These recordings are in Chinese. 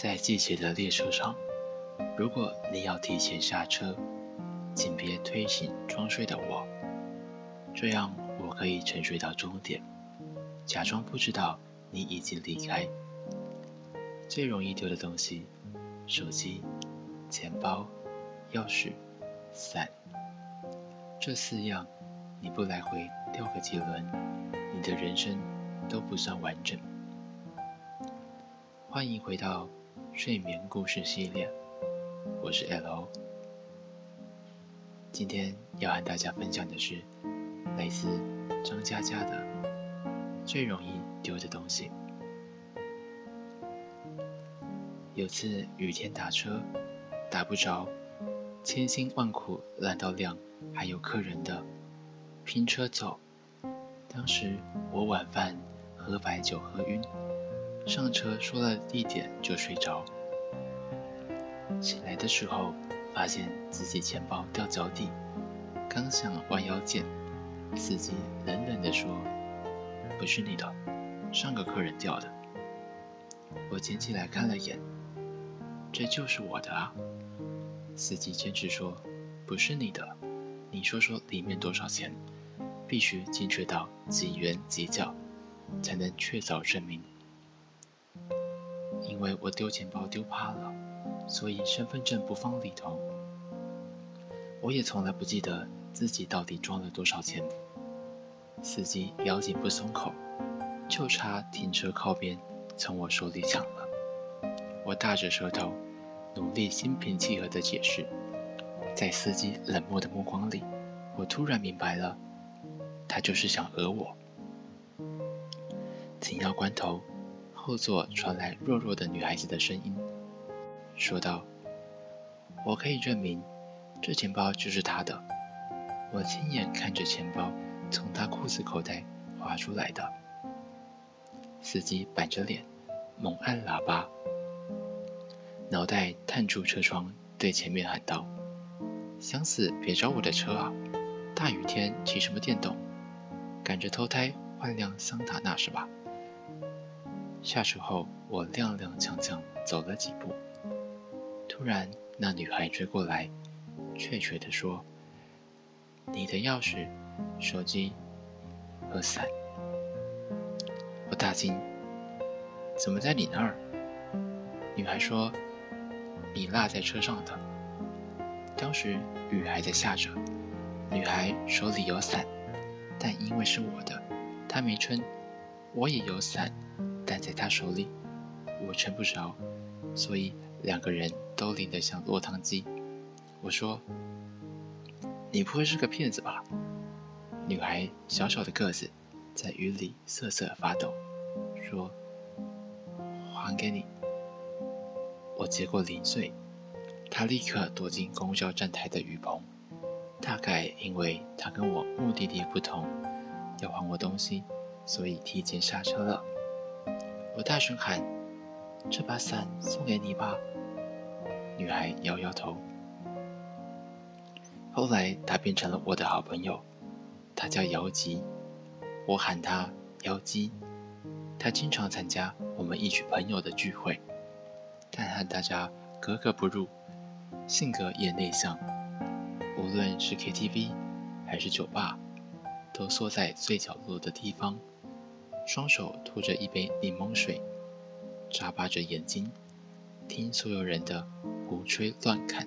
在季节的列车上，如果你要提前下车，请别推醒装睡的我，这样我可以沉睡到终点，假装不知道你已经离开。最容易丢的东西：手机、钱包、钥匙、伞。这四样，你不来回掉个几轮，你的人生都不算完整。欢迎回到睡眠故事系列，我是 L。今天要和大家分享的是来自张嘉佳的最容易丢的东西。有次雨天打车打不着，千辛万苦拦到辆还有客人的，拼车走。当时我晚饭喝白酒喝晕，上车说了地点就睡着。起来的时候发现自己钱包掉脚底，刚想弯腰捡，司机冷冷地说：“不是你的，上个客人掉的。”我捡起来看了眼。这就是我的啊！司机坚持说不是你的，你说说里面多少钱？必须精确到几元几角，才能确凿证明。因为我丢钱包丢怕了，所以身份证不放里头。我也从来不记得自己到底装了多少钱。司机咬紧不松口，就差停车靠边从我手里抢了。我大着舌头，努力心平气和地解释。在司机冷漠的目光里，我突然明白了，他就是想讹我。紧要关头，后座传来弱弱的女孩子的声音，说道：“我可以证明，这钱包就是他的。我亲眼看着钱包从他裤子口袋滑出来的。”司机板着脸，猛按喇叭。脑袋探出车窗，对前面喊道：“想死别找我的车啊！大雨天骑什么电动？赶着投胎换辆桑塔纳是吧？”下车后，我踉踉跄跄走了几步，突然那女孩追过来，怯怯地说：“你的钥匙、手机和伞。”我大惊：“怎么在你那儿？”女孩说。你落在车上的。当时雨还在下着，女孩手里有伞，但因为是我的，她没撑。我也有伞，但在她手里，我撑不着，所以两个人都淋得像落汤鸡。我说：“你不会是个骗子吧？”女孩小小的个子，在雨里瑟瑟发抖，说：“还给你。”我接过零碎，他立刻躲进公交站台的雨棚。大概因为他跟我目的地不同，要还我东西，所以提前下车了。我大声喊：“这把伞送给你吧。”女孩摇摇头。后来他变成了我的好朋友，他叫姚吉，我喊他姚吉。他经常参加我们一群朋友的聚会。但和大家格格不入，性格也内向。无论是 KTV 还是酒吧，都缩在最角落的地方，双手托着一杯柠檬水，眨巴着眼睛，听所有人的胡吹乱侃。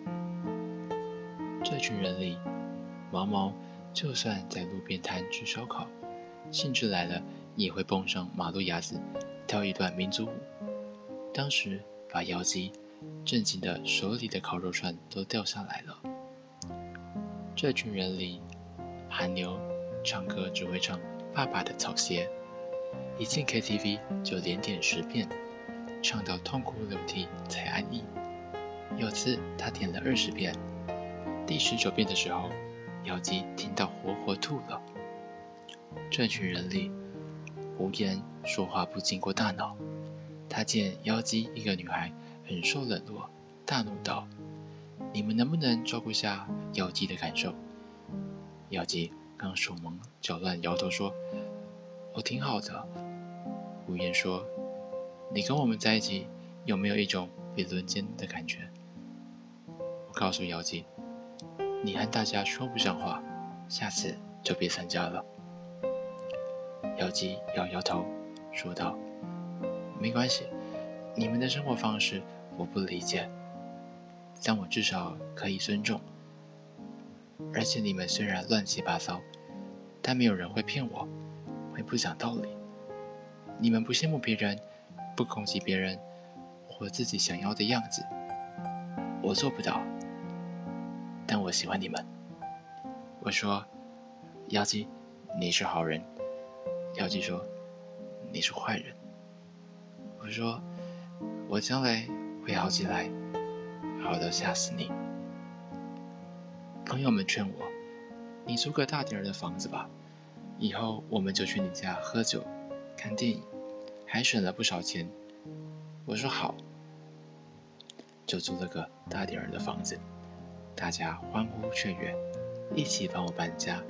这群人里，毛毛就算在路边摊吃烧烤，兴致来了也会蹦上马路牙子跳一段民族舞。当时。把妖姬震惊的手里的烤肉串都掉下来了。这群人里，韩牛唱歌只会唱《爸爸的草鞋》，一进 KTV 就连点十遍，唱到痛哭流涕才安逸。有次他点了二十遍，第十九遍的时候，妖姬听到活活吐了。这群人里，胡言说话不经过大脑。他见妖姬一个女孩很受冷落，大怒道：“你们能不能照顾下妖姬的感受？”妖姬刚手忙脚乱，摇头说：“我挺好的。”无言说：“你跟我们在一起，有没有一种被轮奸的感觉。我告诉姚姬，你和大家说不上话，下次就别参加了。姚姬摇摇头，说道：“没关系，你们的生活方式我不理解，但我至少可以尊重。而且你们虽然乱七八糟，但没有人会骗我，会不讲道理。你们不羡慕别人，不攻击别人，活自己想要的样子，我做不到。但我喜欢你们。”我说：“妖姬，你是好人。”妖姬说：“你是坏人。”我说：“我将来会好起来，好到吓死你。”朋友们劝我：“你租个大点的房子吧，以后我们就去你家喝酒、看电影，还省了不少钱。”我说：“好。”就租了个大点儿的房子，大家欢呼雀跃，一起帮我搬家，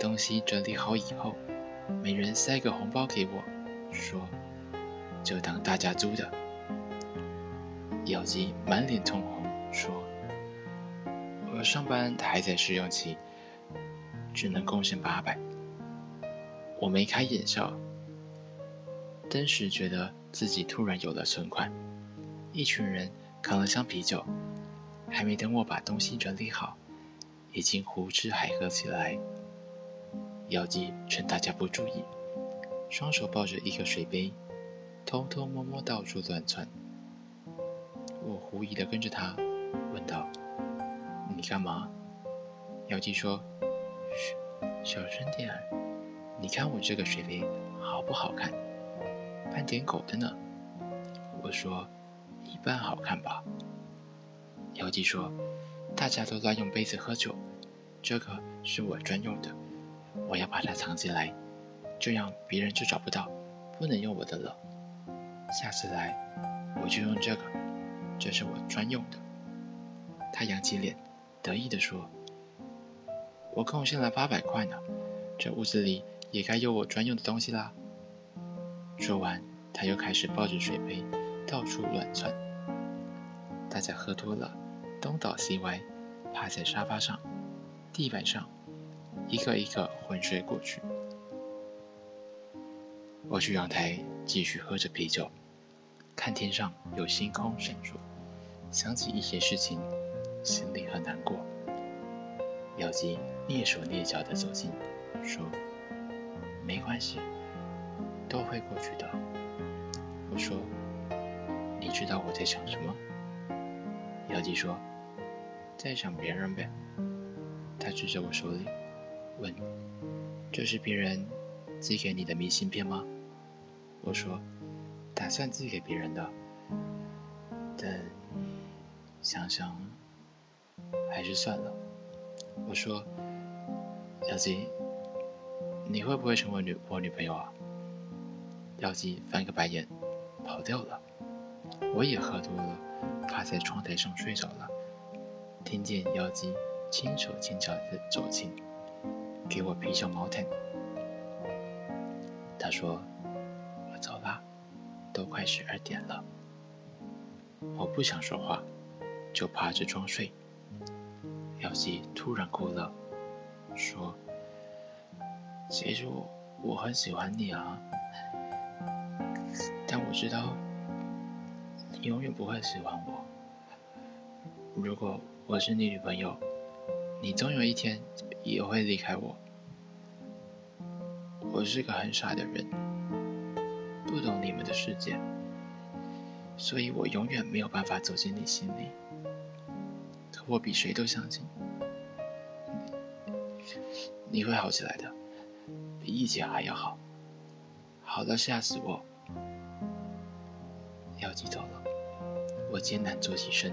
东西整理好以后。每人塞个红包给我，说就当大家租的。姚姬满脸通红，说：“我上班还在试用期，只能贡献八百。”我眉开眼笑，当时觉得自己突然有了存款。一群人扛了箱啤酒，还没等我把东西整理好，已经胡吃海喝起来。妖姬趁大家不注意，双手抱着一个水杯，偷偷摸摸到处乱窜。我狐疑的跟着他，问道：“你干嘛？”妖姬说：“嘘，小声点。你看我这个水杯好不好看？斑点狗的呢。”我说：“一般好看吧。”妖姬说：“大家都乱用杯子喝酒，这个是我专用的。”我要把它藏起来，这样别人就找不到，不能用我的了。下次来我就用这个，这是我专用的。他扬起脸，得意地说：“我贡献了八百块呢，这屋子里也该有我专用的东西啦。”说完，他又开始抱着水杯到处乱窜。大家喝多了，东倒西歪，趴在沙发上、地板上。一个一个昏睡过去。我去阳台继续喝着啤酒，看天上有星空闪烁，想起一些事情，心里很难过。妖姬蹑手蹑脚地走近，说：“没关系，都会过去的。”我说：“你知道我在想什么？”妖姬说：“在想别人呗。”他指着我手里。问：“这是别人寄给你的明信片吗？”我说：“打算寄给别人的，但想想还是算了。”我说：“妖姬，你会不会成为女我女朋友啊？”妖姬翻个白眼，跑掉了。我也喝多了，趴在窗台上睡着了。听见妖姬轻手轻脚的走近。给我披上毛毯。他说：“我走了，都快十二点了。”我不想说话，就趴着装睡。妖姬突然哭了，说：“其实我很喜欢你啊，但我知道你永远不会喜欢我。如果我是你女朋友。”你总有一天也会离开我。我是个很傻的人，不懂你们的世界，所以我永远没有办法走进你心里。可我比谁都相信，你会好起来的，比以前还要好，好到吓死我。寄走了，我艰难坐起身，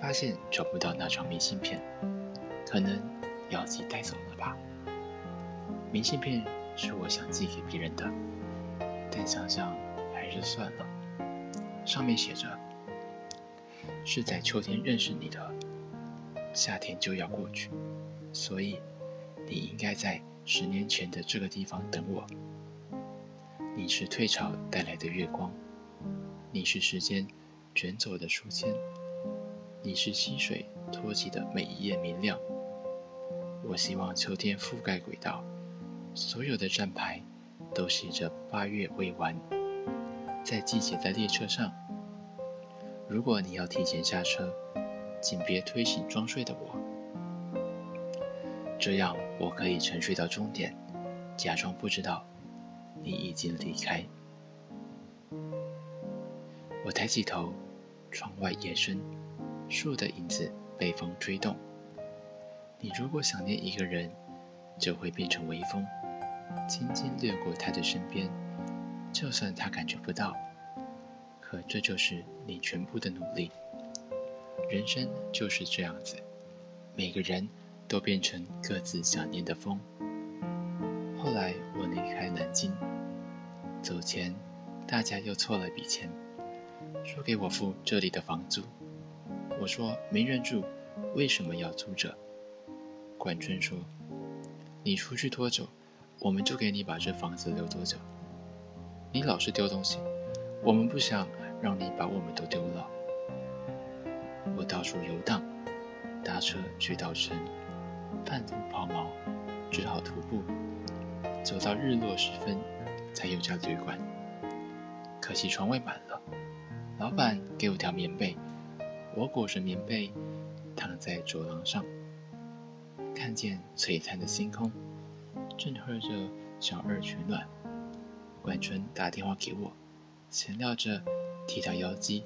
发现找不到那张明信片。可能妖姬带走了吧。明信片是我想寄给别人的，但想想还是算了。上面写着：“是在秋天认识你的，夏天就要过去，所以你应该在十年前的这个地方等我。你是退潮带来的月光，你是时间卷走的书签，你是溪水托起的每一页明亮。我希望秋天覆盖轨道，所有的站牌都写着八月未完。在季节的列车上，如果你要提前下车，请别推醒装睡的我，这样我可以沉睡到终点，假装不知道你已经离开。我抬起头，窗外夜深，树的影子被风吹动。你如果想念一个人，就会变成微风，轻轻掠过他的身边，就算他感觉不到。可这就是你全部的努力。人生就是这样子，每个人都变成各自想念的风。后来我离开南京，走前，大家又凑了笔钱。说给我付这里的房租，我说没人住，为什么要租着？管春说，你出去多久，我们就给你把这房子留多久。你老是丢东西，我们不想让你把我们都丢了。我到处游荡，搭车去稻城，半途抛锚，只好徒步，走到日落时分，才有家旅馆。可惜床位满了。老板给我条棉被，我裹着棉被躺在走廊上，看见璀璨的星空，正喝着小二取暖。管春打电话给我，闲聊着提到妖姬。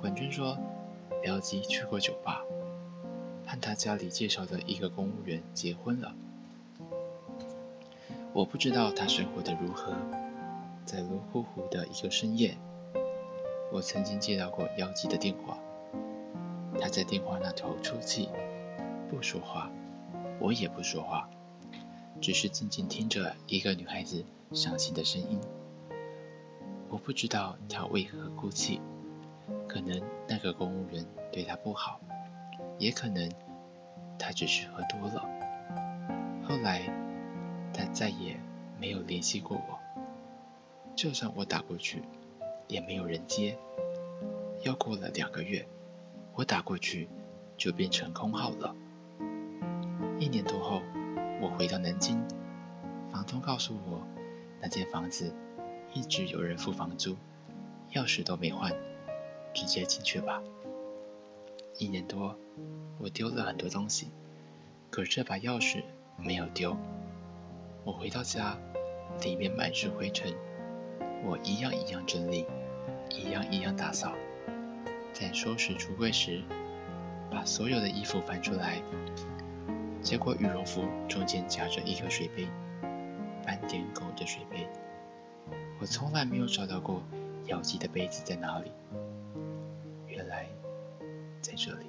管春说，妖姬去过酒吧，和他家里介绍的一个公务员结婚了。我不知道他生活的如何，在罗湖湖的一个深夜。我曾经接到过妖姬的电话，她在电话那头出气，不说话，我也不说话，只是静静听着一个女孩子伤心的声音。我不知道她为何哭泣，可能那个公务员对她不好，也可能她只是喝多了。后来，她再也没有联系过我，就算我打过去。也没有人接，又过了两个月，我打过去就变成空号了。一年多后，我回到南京，房东告诉我，那间房子一直有人付房租，钥匙都没换，直接进去吧。一年多，我丢了很多东西，可这把钥匙没有丢。我回到家，里面满是灰尘。我一样一样整理，一样一样打扫，在收拾橱柜时，把所有的衣服翻出来，结果羽绒服中间夹着一个水杯，斑点狗的水杯。我从来没有找到过妖姬的杯子在哪里，原来在这里。